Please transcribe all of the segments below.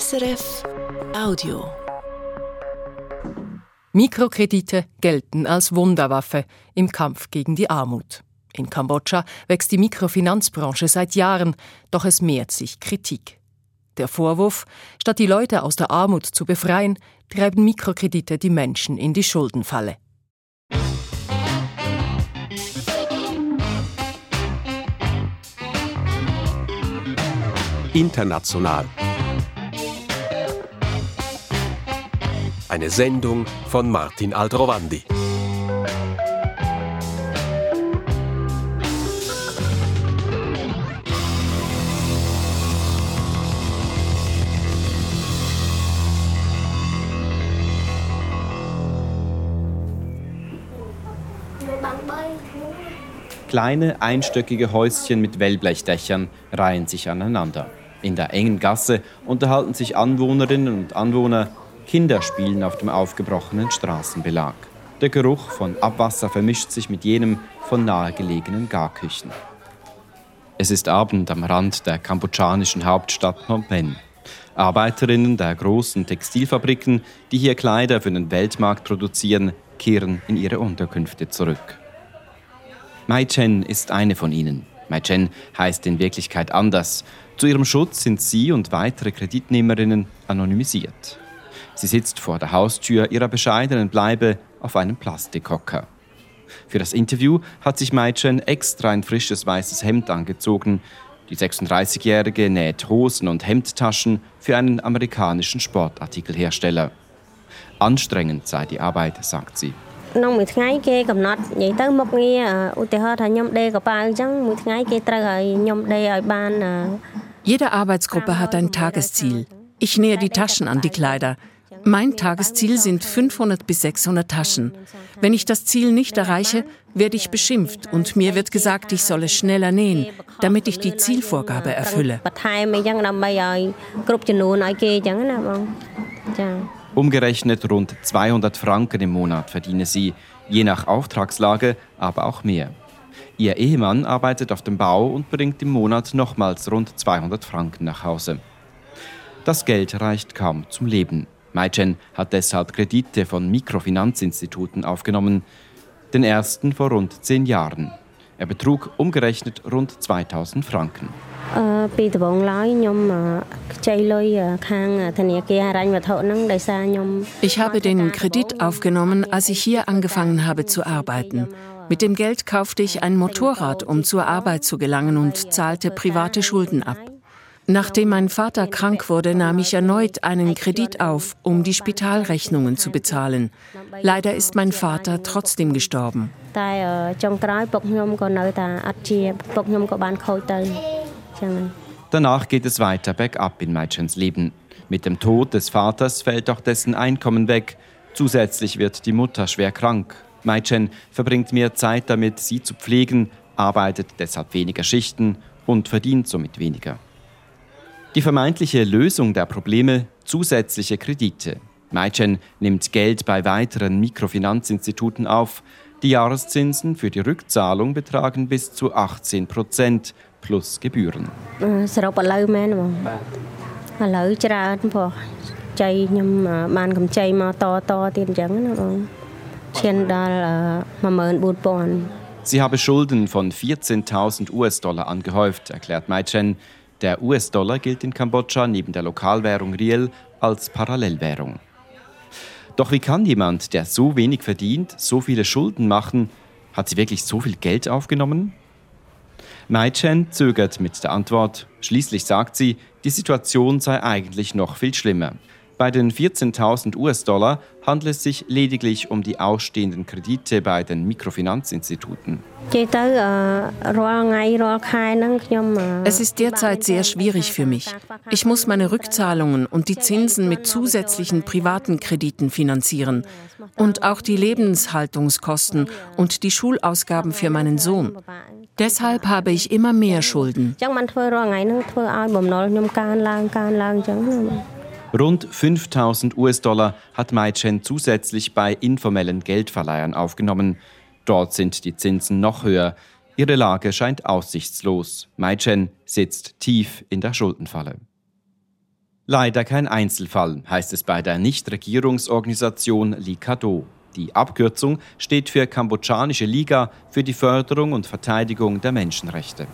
SRF Audio. Mikrokredite gelten als Wunderwaffe im Kampf gegen die Armut. In Kambodscha wächst die Mikrofinanzbranche seit Jahren, doch es mehrt sich Kritik. Der Vorwurf, statt die Leute aus der Armut zu befreien, treiben Mikrokredite die Menschen in die Schuldenfalle. International. Eine Sendung von Martin Aldrovandi. Kleine, einstöckige Häuschen mit Wellblechdächern reihen sich aneinander. In der engen Gasse unterhalten sich Anwohnerinnen und Anwohner, Kinder spielen auf dem aufgebrochenen Straßenbelag. Der Geruch von Abwasser vermischt sich mit jenem von nahegelegenen Garküchen. Es ist Abend am Rand der kambodschanischen Hauptstadt Phnom Penh. Arbeiterinnen der großen Textilfabriken, die hier Kleider für den Weltmarkt produzieren, kehren in ihre Unterkünfte zurück. Mai Chen ist eine von ihnen. Mai Chen heißt in Wirklichkeit anders. Zu ihrem Schutz sind sie und weitere Kreditnehmerinnen anonymisiert. Sie sitzt vor der Haustür ihrer bescheidenen Bleibe auf einem Plastikhocker. Für das Interview hat sich Mai Chen extra ein frisches weißes Hemd angezogen. Die 36-Jährige näht Hosen und Hemdtaschen für einen amerikanischen Sportartikelhersteller. Anstrengend sei die Arbeit, sagt sie. ក្នុងមួយថ្ងៃគេកំណត់និយាយទៅមុខងារឧទាហរណ៍ថាខ្ញុំដេកកប៉ាល់អញ្ចឹងមួយថ្ងៃគេត្រូវឲ្យខ្ញុំដេកឲ្យបាន Jede Arbeitsgruppe hat ein Tagesziel. Ich nähe die Taschen an die Kleider. Mein Tagesziel sind 500 bis 600 Taschen. Wenn ich das Ziel nicht erreiche, werde ich beschimpft und mir wird gesagt, ich solle schneller nähen, damit ich die Zielvorgabe erfülle. Umgerechnet rund 200 Franken im Monat verdiene sie, je nach Auftragslage, aber auch mehr. Ihr Ehemann arbeitet auf dem Bau und bringt im Monat nochmals rund 200 Franken nach Hause. Das Geld reicht kaum zum Leben. Maichen hat deshalb Kredite von Mikrofinanzinstituten aufgenommen, den ersten vor rund zehn Jahren. Er betrug umgerechnet rund 2000 Franken. Ich habe den Kredit aufgenommen, als ich hier angefangen habe zu arbeiten. Mit dem Geld kaufte ich ein Motorrad, um zur Arbeit zu gelangen und zahlte private Schulden ab. Nachdem mein Vater krank wurde, nahm ich erneut einen Kredit auf, um die Spitalrechnungen zu bezahlen. Leider ist mein Vater trotzdem gestorben. Danach geht es weiter bergab in Maichens Leben. Mit dem Tod des Vaters fällt auch dessen Einkommen weg. Zusätzlich wird die Mutter schwer krank. Maichen verbringt mehr Zeit damit, sie zu pflegen, arbeitet deshalb weniger Schichten und verdient somit weniger. Die vermeintliche Lösung der Probleme zusätzliche Kredite. Maichen nimmt Geld bei weiteren Mikrofinanzinstituten auf. Die Jahreszinsen für die Rückzahlung betragen bis zu 18 Prozent plus Gebühren. Sie habe Schulden von 14.000 US-Dollar angehäuft, erklärt Mai Chen. Der US-Dollar gilt in Kambodscha neben der Lokalwährung Riel als Parallelwährung. Doch wie kann jemand, der so wenig verdient, so viele Schulden machen? Hat sie wirklich so viel Geld aufgenommen? Mai Chen zögert mit der Antwort. Schließlich sagt sie, die Situation sei eigentlich noch viel schlimmer. Bei den 14.000 US-Dollar handelt es sich lediglich um die ausstehenden Kredite bei den Mikrofinanzinstituten. Es ist derzeit sehr schwierig für mich. Ich muss meine Rückzahlungen und die Zinsen mit zusätzlichen privaten Krediten finanzieren und auch die Lebenshaltungskosten und die Schulausgaben für meinen Sohn. Deshalb habe ich immer mehr Schulden. Rund 5000 US-Dollar hat Mai Chen zusätzlich bei informellen Geldverleihern aufgenommen. Dort sind die Zinsen noch höher. Ihre Lage scheint aussichtslos. Mai Chen sitzt tief in der Schuldenfalle. Leider kein Einzelfall, heißt es bei der Nichtregierungsorganisation Likado. Die Abkürzung steht für Kambodschanische Liga für die Förderung und Verteidigung der Menschenrechte.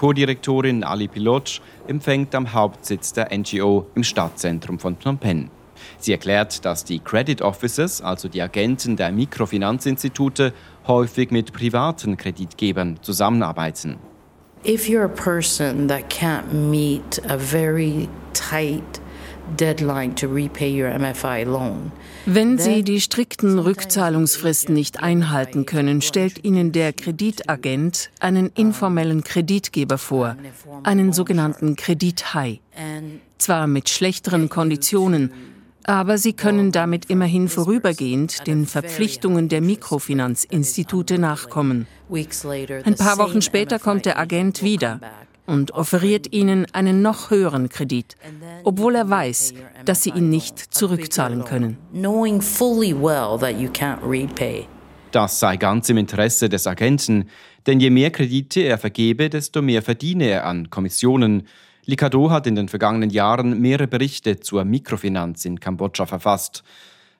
Co-Direktorin Ali Piloch empfängt am Hauptsitz der NGO im Stadtzentrum von Phnom Penh. Sie erklärt, dass die Credit Officers, also die Agenten der Mikrofinanzinstitute, häufig mit privaten Kreditgebern zusammenarbeiten. If you're a person that can't meet a very tight deadline to repay your MFI loan, wenn Sie die strikten Rückzahlungsfristen nicht einhalten können, stellt Ihnen der Kreditagent einen informellen Kreditgeber vor, einen sogenannten Kredithai. Zwar mit schlechteren Konditionen, aber sie können damit immerhin vorübergehend den Verpflichtungen der Mikrofinanzinstitute nachkommen. Ein paar Wochen später kommt der Agent wieder und offeriert ihnen einen noch höheren Kredit, obwohl er weiß, dass sie ihn nicht zurückzahlen können. Das sei ganz im Interesse des Agenten, denn je mehr Kredite er vergebe, desto mehr verdiene er an Kommissionen. Likado hat in den vergangenen Jahren mehrere Berichte zur Mikrofinanz in Kambodscha verfasst.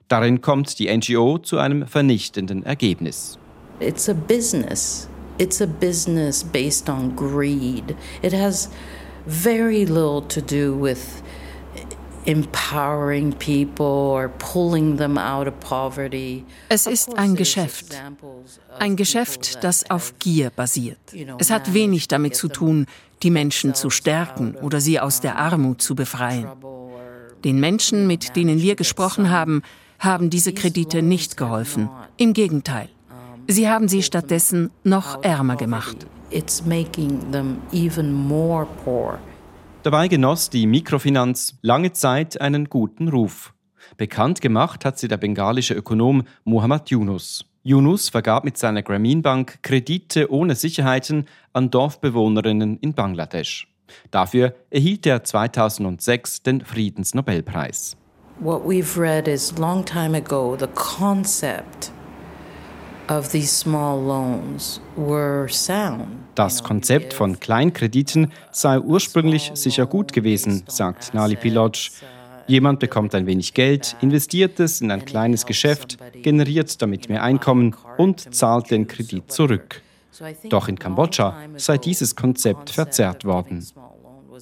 Darin kommt die NGO zu einem vernichtenden Ergebnis. It's a business. It's a business based on greed. It has very little to do with empowering people or pulling them out of poverty. Es ist ein Geschäft. Ein Geschäft, das auf Gier basiert. Es hat wenig damit zu tun, die Menschen zu stärken oder sie aus der Armut zu befreien. Den Menschen, mit denen wir gesprochen haben, haben diese Kredite nicht geholfen. Im Gegenteil. Sie haben sie stattdessen noch ärmer gemacht. Dabei genoss die Mikrofinanz lange Zeit einen guten Ruf. Bekannt gemacht hat sie der bengalische Ökonom Muhammad Yunus. Yunus vergab mit seiner Grameen Bank Kredite ohne Sicherheiten an Dorfbewohnerinnen in Bangladesch. Dafür erhielt er 2006 den Friedensnobelpreis. What we've read is long time ago the concept das Konzept von Kleinkrediten sei ursprünglich sicher gut gewesen, sagt Nali Piloc. Jemand bekommt ein wenig Geld, investiert es in ein kleines Geschäft, generiert damit mehr Einkommen und zahlt den Kredit zurück. Doch in Kambodscha sei dieses Konzept verzerrt worden.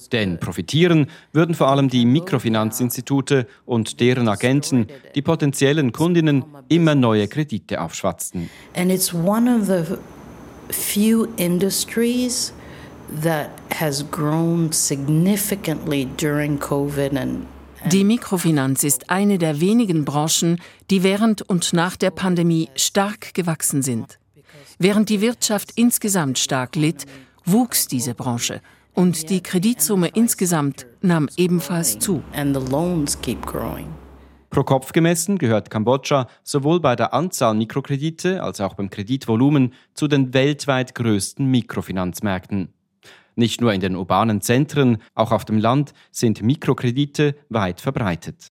Denn profitieren würden vor allem die Mikrofinanzinstitute und deren Agenten, die potenziellen Kundinnen immer neue Kredite aufschwatzten. And it's one of the few industries that has grown significantly during COVID and die Mikrofinanz ist eine der wenigen Branchen, die während und nach der Pandemie stark gewachsen sind. Während die Wirtschaft insgesamt stark litt, wuchs diese Branche und die Kreditsumme insgesamt nahm ebenfalls zu. Pro Kopf gemessen gehört Kambodscha sowohl bei der Anzahl Mikrokredite als auch beim Kreditvolumen zu den weltweit größten Mikrofinanzmärkten. Nicht nur in den urbanen Zentren, auch auf dem Land sind Mikrokredite weit verbreitet.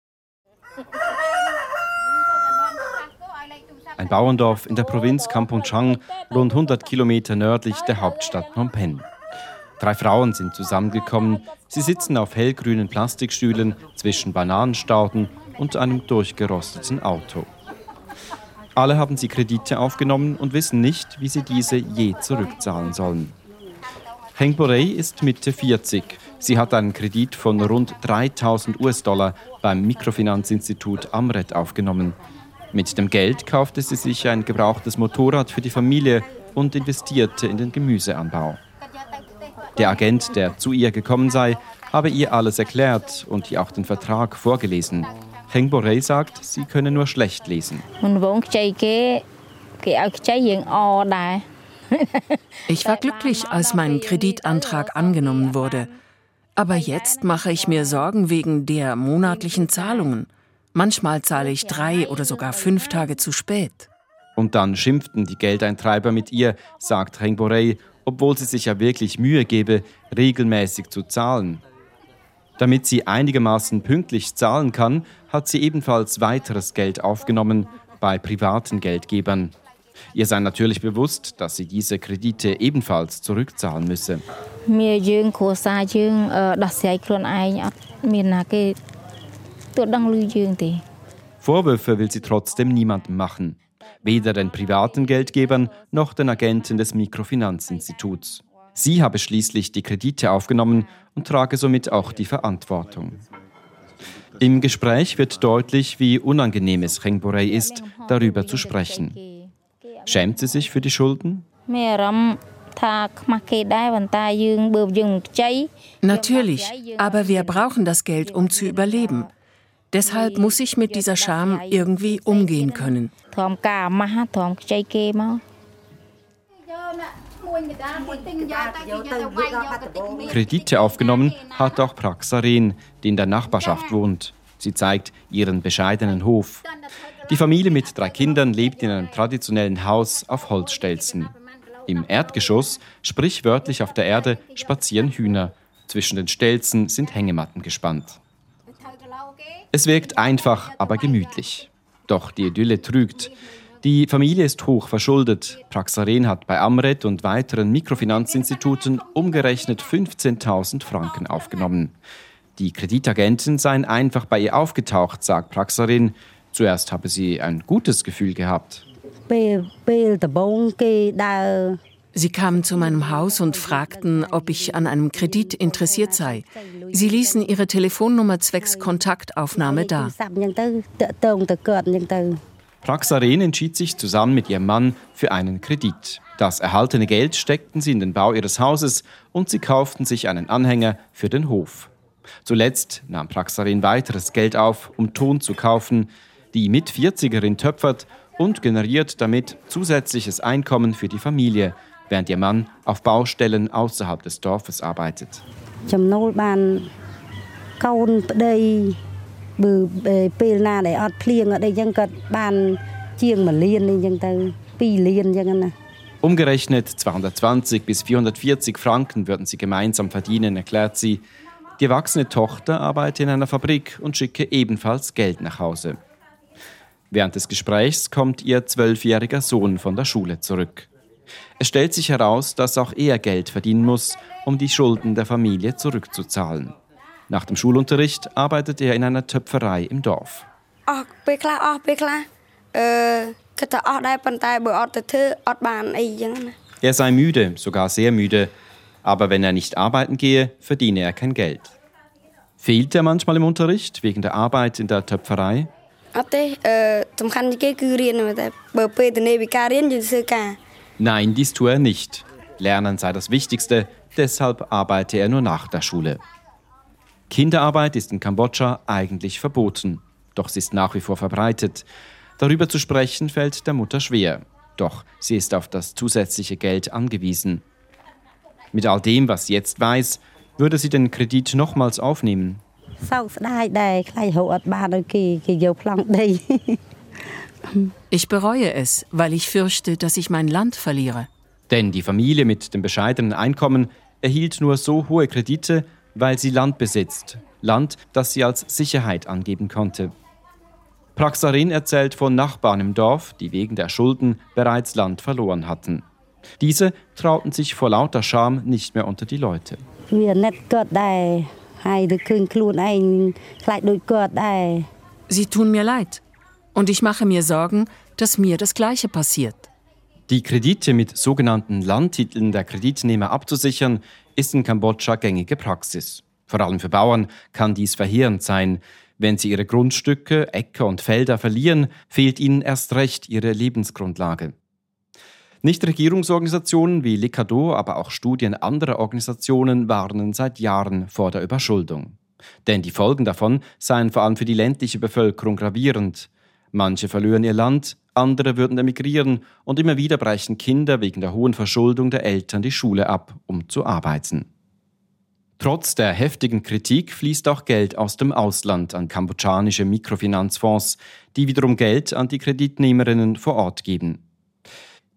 Ein Bauerndorf in der Provinz Kampong Chang, rund 100 Kilometer nördlich der Hauptstadt Phnom Penh. Drei Frauen sind zusammengekommen. Sie sitzen auf hellgrünen Plastikstühlen zwischen Bananenstauden und einem durchgerosteten Auto. Alle haben sie Kredite aufgenommen und wissen nicht, wie sie diese je zurückzahlen sollen. Heng Borei ist Mitte 40. Sie hat einen Kredit von rund 3000 US-Dollar beim Mikrofinanzinstitut Amret aufgenommen. Mit dem Geld kaufte sie sich ein gebrauchtes Motorrad für die Familie und investierte in den Gemüseanbau. Der Agent, der zu ihr gekommen sei, habe ihr alles erklärt und ihr auch den Vertrag vorgelesen. Heng Borei sagt, sie könne nur schlecht lesen. Ich war glücklich, als mein Kreditantrag angenommen wurde. Aber jetzt mache ich mir Sorgen wegen der monatlichen Zahlungen. Manchmal zahle ich drei oder sogar fünf Tage zu spät. Und dann schimpften die Geldeintreiber mit ihr, sagt Heng Borei obwohl sie sich ja wirklich Mühe gebe, regelmäßig zu zahlen. Damit sie einigermaßen pünktlich zahlen kann, hat sie ebenfalls weiteres Geld aufgenommen bei privaten Geldgebern. Ihr sei natürlich bewusst, dass sie diese Kredite ebenfalls zurückzahlen müsse. Vorwürfe will sie trotzdem niemandem machen, weder den privaten Geldgebern noch den Agenten des Mikrofinanzinstituts. Sie habe schließlich die Kredite aufgenommen und trage somit auch die Verantwortung. Im Gespräch wird deutlich, wie unangenehm es Chengborei ist, darüber zu sprechen. Schämt sie sich für die Schulden? Natürlich, aber wir brauchen das Geld, um zu überleben. Deshalb muss ich mit dieser Scham irgendwie umgehen können. Kredite aufgenommen hat auch Praxaren, die in der Nachbarschaft wohnt. Sie zeigt ihren bescheidenen Hof. Die Familie mit drei Kindern lebt in einem traditionellen Haus auf Holzstelzen. Im Erdgeschoss, sprichwörtlich auf der Erde, spazieren Hühner. Zwischen den Stelzen sind Hängematten gespannt. Es wirkt einfach, aber gemütlich. Doch die Idylle trügt. Die Familie ist hoch verschuldet. Praxaren hat bei Amret und weiteren Mikrofinanzinstituten umgerechnet 15.000 Franken aufgenommen. Die Kreditagenten seien einfach bei ihr aufgetaucht, sagt Praxarin. Zuerst habe sie ein gutes Gefühl gehabt. Sie kamen zu meinem Haus und fragten, ob ich an einem Kredit interessiert sei. Sie ließen ihre Telefonnummer zwecks Kontaktaufnahme da. Praxaren entschied sich zusammen mit ihrem Mann für einen Kredit. Das erhaltene Geld steckten sie in den Bau ihres Hauses und sie kauften sich einen Anhänger für den Hof. Zuletzt nahm Praxarin weiteres Geld auf, um Ton zu kaufen. Die Mit-40erin töpfert und generiert damit zusätzliches Einkommen für die Familie, während ihr Mann auf Baustellen außerhalb des Dorfes arbeitet. Umgerechnet 220 bis 440 Franken würden sie gemeinsam verdienen, erklärt sie. Die erwachsene Tochter arbeite in einer Fabrik und schicke ebenfalls Geld nach Hause. Während des Gesprächs kommt ihr zwölfjähriger Sohn von der Schule zurück. Es stellt sich heraus, dass auch er Geld verdienen muss, um die Schulden der Familie zurückzuzahlen. Nach dem Schulunterricht arbeitet er in einer Töpferei im Dorf. Er sei müde, sogar sehr müde, aber wenn er nicht arbeiten gehe, verdiene er kein Geld. Fehlt er manchmal im Unterricht wegen der Arbeit in der Töpferei? Nein, dies tue er nicht. Lernen sei das Wichtigste, deshalb arbeite er nur nach der Schule. Kinderarbeit ist in Kambodscha eigentlich verboten, doch sie ist nach wie vor verbreitet. Darüber zu sprechen fällt der Mutter schwer, doch sie ist auf das zusätzliche Geld angewiesen. Mit all dem, was sie jetzt weiß, würde sie den Kredit nochmals aufnehmen. Ich bereue es, weil ich fürchte, dass ich mein Land verliere. Denn die Familie mit dem bescheidenen Einkommen erhielt nur so hohe Kredite, weil sie Land besitzt. Land, das sie als Sicherheit angeben konnte. Praxarin erzählt von Nachbarn im Dorf, die wegen der Schulden bereits Land verloren hatten. Diese trauten sich vor lauter Scham nicht mehr unter die Leute. Sie tun mir leid. Und ich mache mir Sorgen, dass mir das Gleiche passiert. Die Kredite mit sogenannten Landtiteln der Kreditnehmer abzusichern, ist in Kambodscha gängige Praxis. Vor allem für Bauern kann dies verheerend sein. Wenn sie ihre Grundstücke, Äcker und Felder verlieren, fehlt ihnen erst recht ihre Lebensgrundlage. Nichtregierungsorganisationen wie Licado, aber auch Studien anderer Organisationen warnen seit Jahren vor der Überschuldung. Denn die Folgen davon seien vor allem für die ländliche Bevölkerung gravierend. Manche verlieren ihr Land, andere würden emigrieren und immer wieder brechen Kinder wegen der hohen Verschuldung der Eltern die Schule ab, um zu arbeiten. Trotz der heftigen Kritik fließt auch Geld aus dem Ausland an kambodschanische Mikrofinanzfonds, die wiederum Geld an die Kreditnehmerinnen vor Ort geben.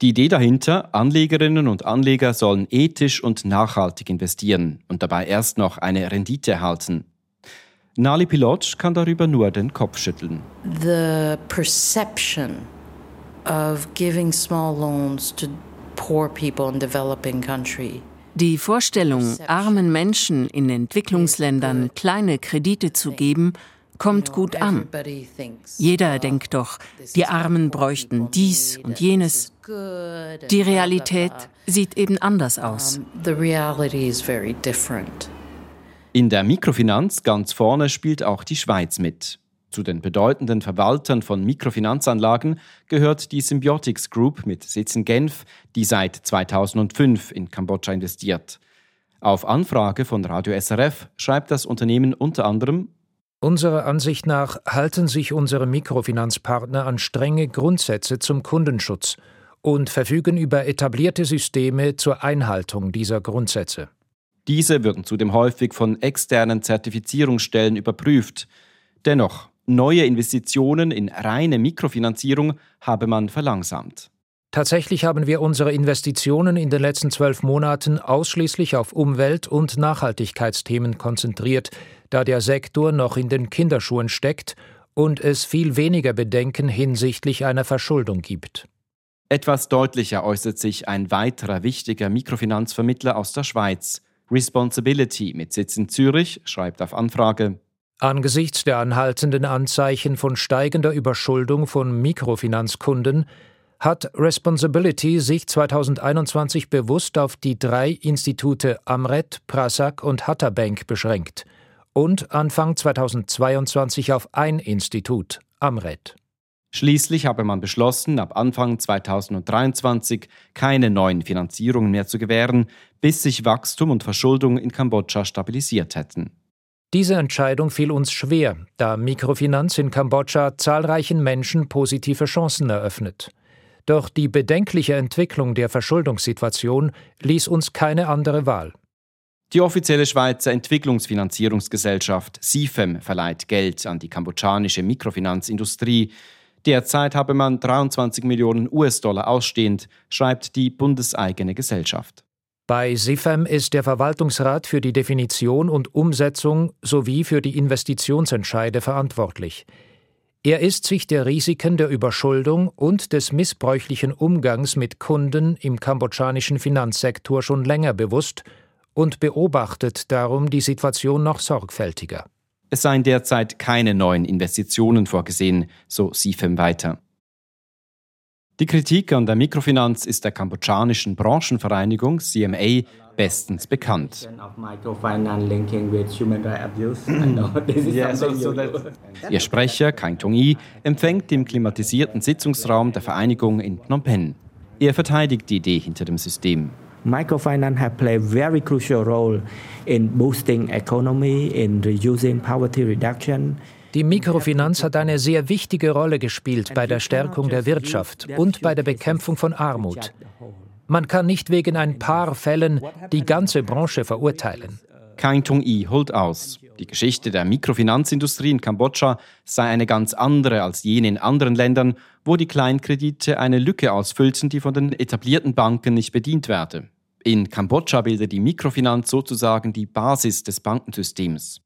Die Idee dahinter, Anlegerinnen und Anleger sollen ethisch und nachhaltig investieren und dabei erst noch eine Rendite erhalten. Nali Pilotsch kann darüber nur den Kopf schütteln. The perception of giving small loans to poor people in developing country. Die Vorstellung, armen Menschen in Entwicklungsländern kleine Kredite zu geben, kommt gut an. Jeder denkt doch, die Armen bräuchten dies und jenes. Die Realität sieht eben anders aus. In der Mikrofinanz ganz vorne spielt auch die Schweiz mit. Zu den bedeutenden Verwaltern von Mikrofinanzanlagen gehört die Symbiotics Group mit Sitz in Genf, die seit 2005 in Kambodscha investiert. Auf Anfrage von Radio SRF schreibt das Unternehmen unter anderem Unserer Ansicht nach halten sich unsere Mikrofinanzpartner an strenge Grundsätze zum Kundenschutz und verfügen über etablierte Systeme zur Einhaltung dieser Grundsätze. Diese würden zudem häufig von externen Zertifizierungsstellen überprüft. Dennoch, Neue Investitionen in reine Mikrofinanzierung habe man verlangsamt. Tatsächlich haben wir unsere Investitionen in den letzten zwölf Monaten ausschließlich auf Umwelt- und Nachhaltigkeitsthemen konzentriert, da der Sektor noch in den Kinderschuhen steckt und es viel weniger Bedenken hinsichtlich einer Verschuldung gibt. Etwas deutlicher äußert sich ein weiterer wichtiger Mikrofinanzvermittler aus der Schweiz. Responsibility mit Sitz in Zürich schreibt auf Anfrage Angesichts der anhaltenden Anzeichen von steigender Überschuldung von Mikrofinanzkunden hat Responsibility sich 2021 bewusst auf die drei Institute Amret, Prasak und Hatta Bank beschränkt und Anfang 2022 auf ein Institut, Amret. Schließlich habe man beschlossen, ab Anfang 2023 keine neuen Finanzierungen mehr zu gewähren, bis sich Wachstum und Verschuldung in Kambodscha stabilisiert hätten. Diese Entscheidung fiel uns schwer, da Mikrofinanz in Kambodscha zahlreichen Menschen positive Chancen eröffnet. Doch die bedenkliche Entwicklung der Verschuldungssituation ließ uns keine andere Wahl. Die offizielle Schweizer Entwicklungsfinanzierungsgesellschaft SIFEM verleiht Geld an die kambodschanische Mikrofinanzindustrie. Derzeit habe man 23 Millionen US-Dollar ausstehend, schreibt die bundeseigene Gesellschaft. Bei SIFEM ist der Verwaltungsrat für die Definition und Umsetzung sowie für die Investitionsentscheide verantwortlich. Er ist sich der Risiken der Überschuldung und des missbräuchlichen Umgangs mit Kunden im kambodschanischen Finanzsektor schon länger bewusst und beobachtet darum die Situation noch sorgfältiger. Es seien derzeit keine neuen Investitionen vorgesehen, so SIFEM weiter. Die Kritik an der Mikrofinanz ist der kambodschanischen Branchenvereinigung CMA bestens bekannt. Ihr Sprecher, Kain Tong-i, empfängt im klimatisierten Sitzungsraum der Vereinigung in Phnom Penh. Er verteidigt die Idee hinter dem System. Microfinance have played a very crucial role in boosting economy, in reducing poverty reduction, die Mikrofinanz hat eine sehr wichtige Rolle gespielt bei der Stärkung der Wirtschaft und bei der Bekämpfung von Armut. Man kann nicht wegen ein paar Fällen die ganze Branche verurteilen. Kain Tung-i holt aus. Die Geschichte der Mikrofinanzindustrie in Kambodscha sei eine ganz andere als jene in anderen Ländern, wo die Kleinkredite eine Lücke ausfüllten, die von den etablierten Banken nicht bedient werde. In Kambodscha bildet die Mikrofinanz sozusagen die Basis des Bankensystems.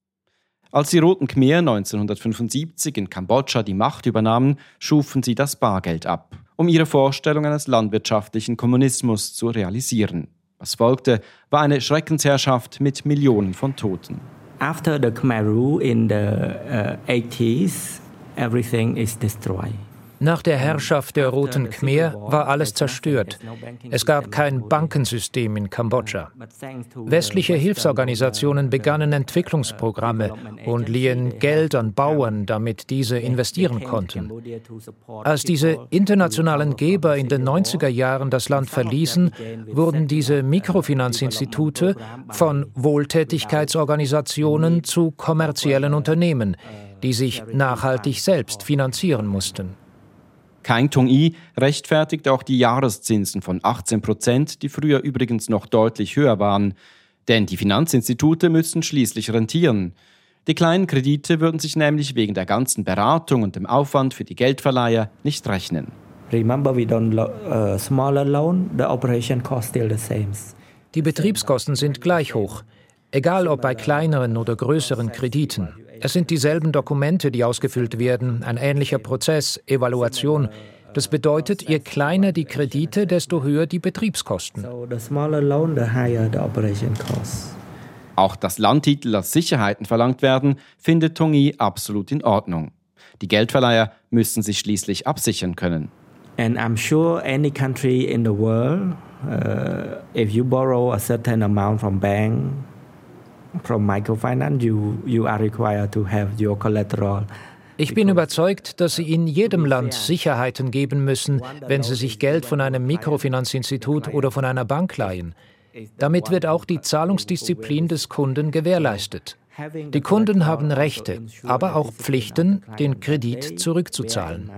Als die Roten Khmer 1975 in Kambodscha die Macht übernahmen, schufen sie das Bargeld ab, um ihre Vorstellung eines landwirtschaftlichen Kommunismus zu realisieren. Was folgte, war eine Schreckensherrschaft mit Millionen von Toten. After the Khmer rule in the uh, 80s, everything is destroyed. Nach der Herrschaft der Roten Khmer war alles zerstört. Es gab kein Bankensystem in Kambodscha. Westliche Hilfsorganisationen begannen Entwicklungsprogramme und liehen Geld an Bauern, damit diese investieren konnten. Als diese internationalen Geber in den 90er Jahren das Land verließen, wurden diese Mikrofinanzinstitute von Wohltätigkeitsorganisationen zu kommerziellen Unternehmen, die sich nachhaltig selbst finanzieren mussten. Kein Tong-i rechtfertigt auch die Jahreszinsen von 18 Prozent, die früher übrigens noch deutlich höher waren. Denn die Finanzinstitute müssen schließlich rentieren. Die kleinen Kredite würden sich nämlich wegen der ganzen Beratung und dem Aufwand für die Geldverleiher nicht rechnen. Remember, we don't uh, smaller loan, the operation cost still the same. Die Betriebskosten sind gleich hoch, egal ob bei kleineren oder größeren Krediten. Es sind dieselben Dokumente, die ausgefüllt werden, ein ähnlicher Prozess, Evaluation. Das bedeutet, je kleiner die Kredite, desto höher die Betriebskosten. Auch dass Landtitel als Sicherheiten verlangt werden, findet Tongi absolut in Ordnung. Die Geldverleiher müssen sich schließlich absichern können. And I'm sure any country in the world, uh, if you borrow a certain amount from bank, from microfinance, you, you are required to have your collateral. Ich bin überzeugt, dass Sie in jedem Land Sicherheiten geben müssen, wenn Sie sich Geld von einem Mikrofinanzinstitut oder von einer Bank leihen. Damit wird auch die Zahlungsdisziplin des Kunden gewährleistet. Die Kunden haben Rechte, aber auch Pflichten, den Kredit zurückzuzahlen.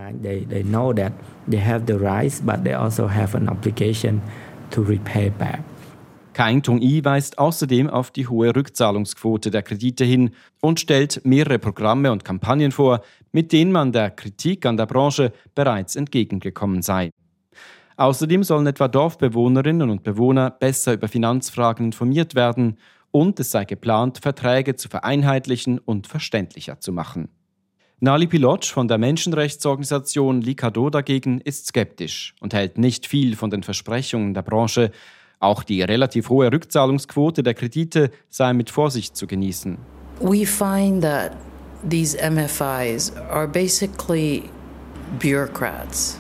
Kain Tong-i weist außerdem auf die hohe Rückzahlungsquote der Kredite hin und stellt mehrere Programme und Kampagnen vor, mit denen man der Kritik an der Branche bereits entgegengekommen sei. Außerdem sollen etwa Dorfbewohnerinnen und Bewohner besser über Finanzfragen informiert werden und es sei geplant, Verträge zu vereinheitlichen und verständlicher zu machen. Nali Pilotsch von der Menschenrechtsorganisation Likado dagegen ist skeptisch und hält nicht viel von den Versprechungen der Branche. Auch die relativ hohe Rückzahlungsquote der Kredite sei mit Vorsicht zu genießen. We find that these MFIs are basically bureaucrats.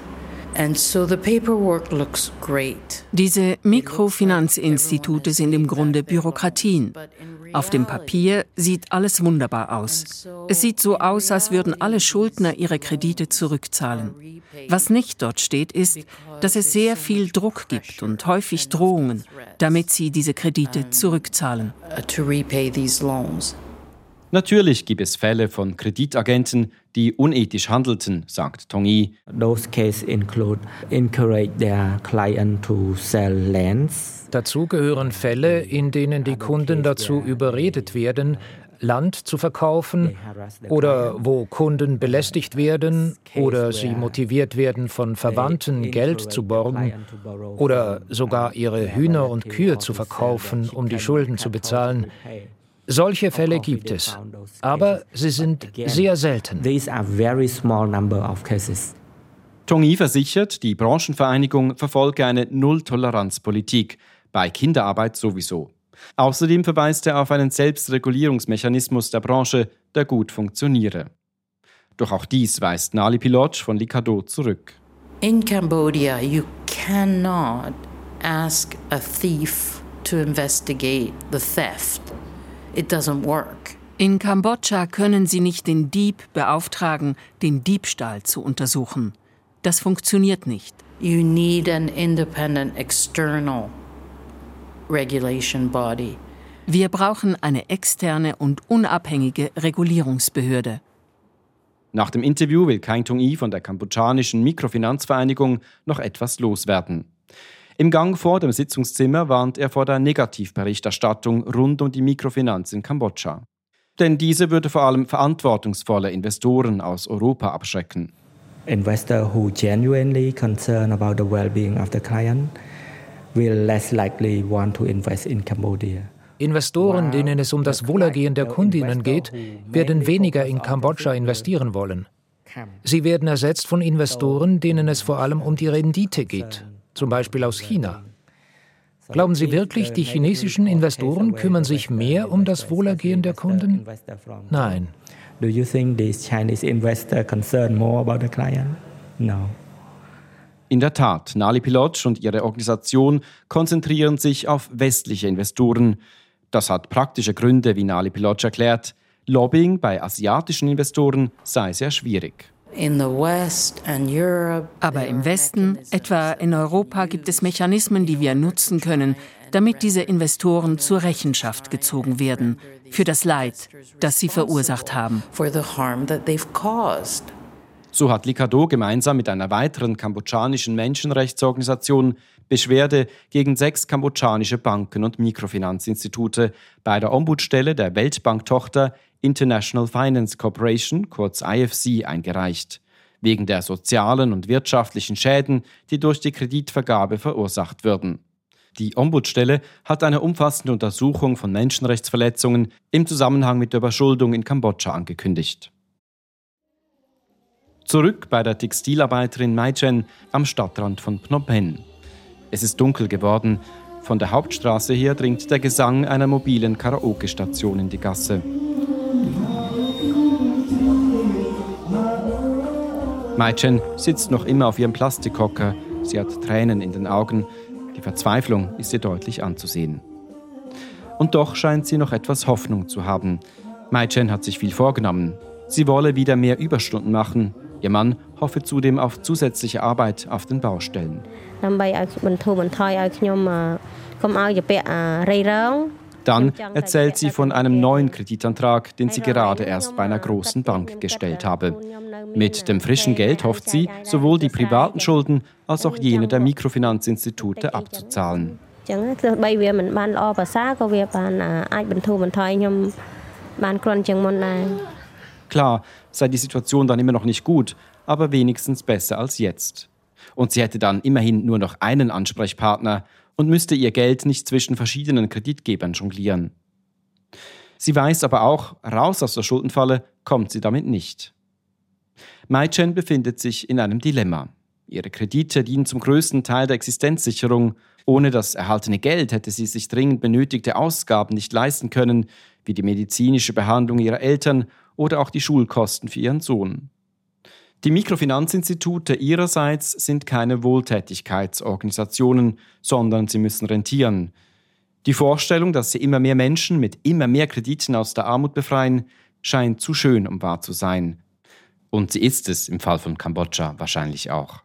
Diese Mikrofinanzinstitute sind im Grunde Bürokratien. Auf dem Papier sieht alles wunderbar aus. Es sieht so aus, als würden alle Schuldner ihre Kredite zurückzahlen. Was nicht dort steht, ist, dass es sehr viel Druck gibt und häufig Drohungen, damit sie diese Kredite zurückzahlen. Natürlich gibt es Fälle von Kreditagenten, die unethisch handelten, sagt Tongi. Those cases include encourage their client to sell lands. Dazu gehören Fälle, in denen die Kunden dazu überredet werden, Land zu verkaufen oder wo Kunden belästigt werden oder sie motiviert werden, von Verwandten Geld zu borgen oder sogar ihre Hühner und Kühe zu verkaufen, um die Schulden zu bezahlen. Solche Fälle gibt es, aber sie sind sehr selten. Tongi versichert, die Branchenvereinigung verfolge eine Null-Toleranz-Politik, bei Kinderarbeit sowieso. Außerdem verweist er auf einen Selbstregulierungsmechanismus der Branche, der gut funktioniere. Doch auch dies weist Nali Pilotsch von Likado zurück. In Cambodia, you cannot ask a thief to investigate the theft. It doesn't work. In Kambodscha können Sie nicht den Dieb beauftragen, den Diebstahl zu untersuchen. Das funktioniert nicht. You need an independent external regulation body. Wir brauchen eine externe und unabhängige Regulierungsbehörde. Nach dem Interview will Kain Tung-i von der kambodschanischen Mikrofinanzvereinigung noch etwas loswerden. Im Gang vor dem Sitzungszimmer warnt er vor der Negativberichterstattung rund um die Mikrofinanz in Kambodscha. Denn diese würde vor allem verantwortungsvolle Investoren aus Europa abschrecken. Investor who genuinely concerned about the well-being of the client will less likely want to invest in Cambodia. Investoren, denen es um das Wohlergehen der Kundinnen geht, werden weniger in Kambodscha investieren wollen. Sie werden ersetzt von Investoren, denen es vor allem um die Rendite geht zum Beispiel aus China. Glauben Sie wirklich, die chinesischen Investoren kümmern sich mehr um das Wohlergehen der Kunden? Nein. Do you think these Chinese investors concern more about the client? No. In der Tat, Nali Pilotsch und ihre Organisation konzentrieren sich auf westliche Investoren. Das hat praktische Gründe, wie Nali Pilotsch erklärt. Lobbying bei asiatischen Investoren sei sehr schwierig. Aber im Westen, etwa in Europa, gibt es Mechanismen, die wir nutzen können, damit diese Investoren zur Rechenschaft gezogen werden für das Leid, das sie verursacht haben. So hat Likado gemeinsam mit einer weiteren kambodschanischen Menschenrechtsorganisation Beschwerde gegen sechs kambodschanische Banken und Mikrofinanzinstitute bei der Ombudsstelle der Weltbanktochter International Finance Corporation, kurz IFC, eingereicht, wegen der sozialen und wirtschaftlichen Schäden, die durch die Kreditvergabe verursacht würden. Die Ombudsstelle hat eine umfassende Untersuchung von Menschenrechtsverletzungen im Zusammenhang mit der Überschuldung in Kambodscha angekündigt. Zurück bei der Textilarbeiterin Maichen am Stadtrand von Phnom Penh. Es ist dunkel geworden. Von der Hauptstraße her dringt der Gesang einer mobilen Karaoke-Station in die Gasse. Maichen sitzt noch immer auf ihrem Plastikhocker. Sie hat Tränen in den Augen. Die Verzweiflung ist ihr deutlich anzusehen. Und doch scheint sie noch etwas Hoffnung zu haben. Maichen hat sich viel vorgenommen. Sie wolle wieder mehr Überstunden machen. Ihr Mann hoffe zudem auf zusätzliche Arbeit auf den Baustellen. Dann erzählt sie von einem neuen Kreditantrag, den sie gerade erst bei einer großen Bank gestellt habe. Mit dem frischen Geld hofft sie, sowohl die privaten Schulden als auch jene der Mikrofinanzinstitute abzuzahlen. Klar, sei die Situation dann immer noch nicht gut, aber wenigstens besser als jetzt. Und sie hätte dann immerhin nur noch einen Ansprechpartner und müsste ihr Geld nicht zwischen verschiedenen Kreditgebern jonglieren. Sie weiß aber auch, raus aus der Schuldenfalle kommt sie damit nicht. Mai Chen befindet sich in einem Dilemma. Ihre Kredite dienen zum größten Teil der Existenzsicherung. Ohne das erhaltene Geld hätte sie sich dringend benötigte Ausgaben nicht leisten können, wie die medizinische Behandlung ihrer Eltern oder auch die Schulkosten für ihren Sohn. Die Mikrofinanzinstitute ihrerseits sind keine Wohltätigkeitsorganisationen, sondern sie müssen rentieren. Die Vorstellung, dass sie immer mehr Menschen mit immer mehr Krediten aus der Armut befreien, scheint zu schön, um wahr zu sein. Und sie ist es im Fall von Kambodscha wahrscheinlich auch.